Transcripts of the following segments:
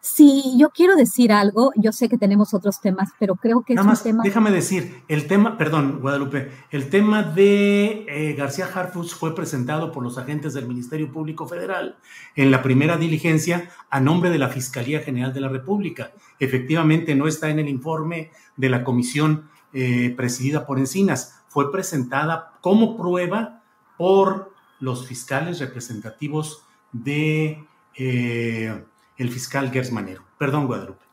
Si yo quiero decir algo, yo sé que tenemos otros temas, pero creo que es más, un tema. déjame decir, el tema, perdón, Guadalupe, el tema de eh, García Harfuch fue presentado por los agentes del Ministerio Público Federal en la primera diligencia a nombre de la Fiscalía General de la República. Efectivamente, no está en el informe de la comisión eh, presidida por Encinas. Fue presentada como prueba por los fiscales representativos de eh, el fiscal Gers Manero. Perdón, Guadalupe.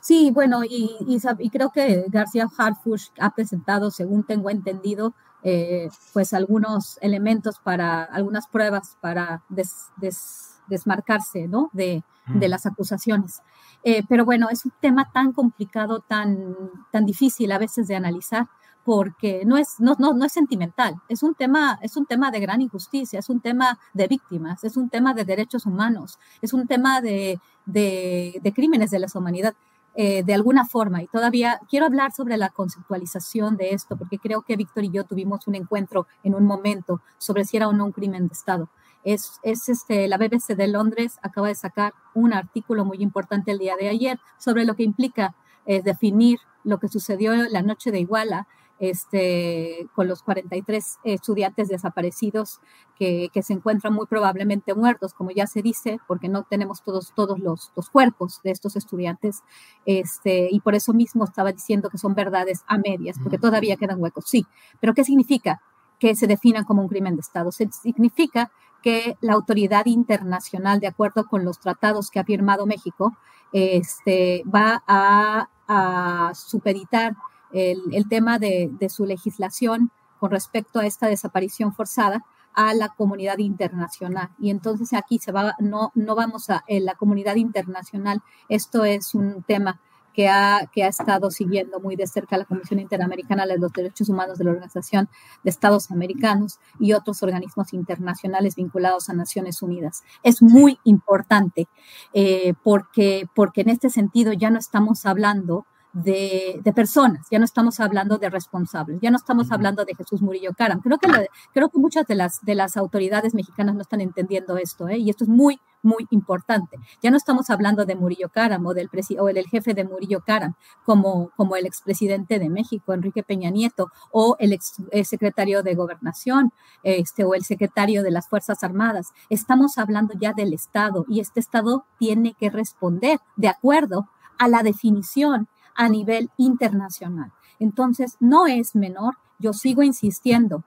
Sí, bueno, y, y y creo que García Harfuch ha presentado, según tengo entendido, eh, pues algunos elementos para, algunas pruebas para des- des- desmarcarse, ¿no? De, de Mm. las acusaciones. Eh, pero bueno, es un tema tan complicado, tan, tan difícil a veces de analizar, porque no es, no, no, no es sentimental, es un, tema, es un tema de gran injusticia, es un tema de víctimas, es un tema de derechos humanos, es un tema de, de, de crímenes de lesa humanidad. eh, de alguna forma, y todavía quiero hablar sobre la conceptualización de esto, porque creo que Víctor y yo tuvimos un encuentro en un momento sobre si era o no un crimen de Estado es, es este, la BBC de Londres acaba de sacar un artículo muy importante el día de ayer sobre lo que implica eh, definir lo que sucedió la noche de Iguala este, con los 43 estudiantes desaparecidos que, que, se encuentran muy probablemente muertos, como ya se dice, porque no tenemos todos, todos los, los cuerpos de estos estudiantes. Este, y por eso mismo estaba diciendo que son verdades a medias, porque todavía quedan huecos. Sí, pero ¿qué significa? que se definan como un crimen de Estado. Se significa que la autoridad internacional, de acuerdo con los tratados que ha firmado México, este, va a, a supeditar el, tema de, de, su legislación con respecto a esta desaparición forzada a la comunidad internacional. Y entonces aquí se va, no, no vamos a en la comunidad internacional. Esto es un tema que ha, que ha estado siguiendo muy de cerca la Comisión Interamericana de los Derechos Humanos de la Organización de Estados Americanos y otros organismos internacionales vinculados a Naciones Unidas. Es muy importante eh, porque, porque en este sentido ya no estamos hablando de, de, personas, ya no estamos hablando de responsables, ya no estamos hablando de Jesús Murillo Caram. Creo que, la, creo que muchas de las, de las autoridades mexicanas no están entendiendo esto, ¿eh? y esto es muy, muy importante. Ya no estamos hablando de Murillo Caram o del, o del jefe de Murillo Caram como, como el expresidente de México, Enrique Peña Nieto, o el, ex, el secretario de Gobernación, este, o el secretario de las Fuerzas Armadas. Estamos hablando ya del Estado y este Estado tiene que responder de acuerdo a la definición a nivel internacional. Entonces, no es menor, yo sigo insistiendo,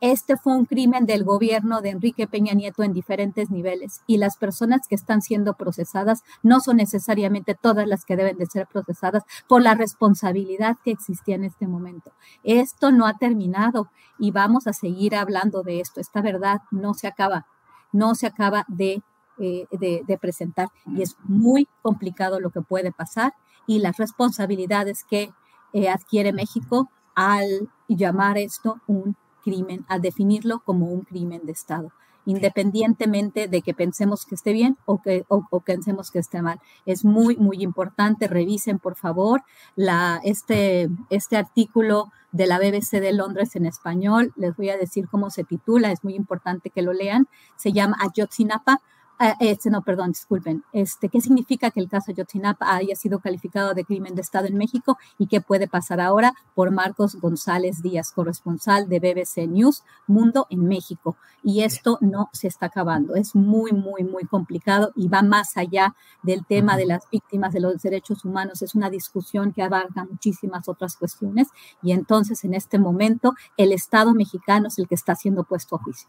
este fue un crimen del gobierno de Enrique Peña Nieto en diferentes niveles y las personas que están siendo procesadas no son necesariamente todas las que deben de ser procesadas por la responsabilidad que existía en este momento. Esto no ha terminado y vamos a seguir hablando de esto. Esta verdad no se acaba, no se acaba de, eh, de, de presentar y es muy complicado lo que puede pasar y las responsabilidades que eh, adquiere México al llamar esto un crimen, al definirlo como un crimen de Estado, independientemente de que pensemos que esté bien o que o, o pensemos que esté mal. Es muy, muy importante. Revisen, por favor, la, este, este artículo de la BBC de Londres en español. Les voy a decir cómo se titula, es muy importante que lo lean. Se llama Ayotzinapa, Ah, este, no, perdón, disculpen. Este, ¿Qué significa que el caso Yotzinapa haya sido calificado de crimen de Estado en México y qué puede pasar ahora? Por Marcos González Díaz, corresponsal de BBC News Mundo en México. Y esto no se está acabando. Es muy, muy, muy complicado y va más allá del tema de las víctimas de los derechos humanos. Es una discusión que abarca muchísimas otras cuestiones y entonces en este momento el Estado mexicano es el que está siendo puesto a juicio.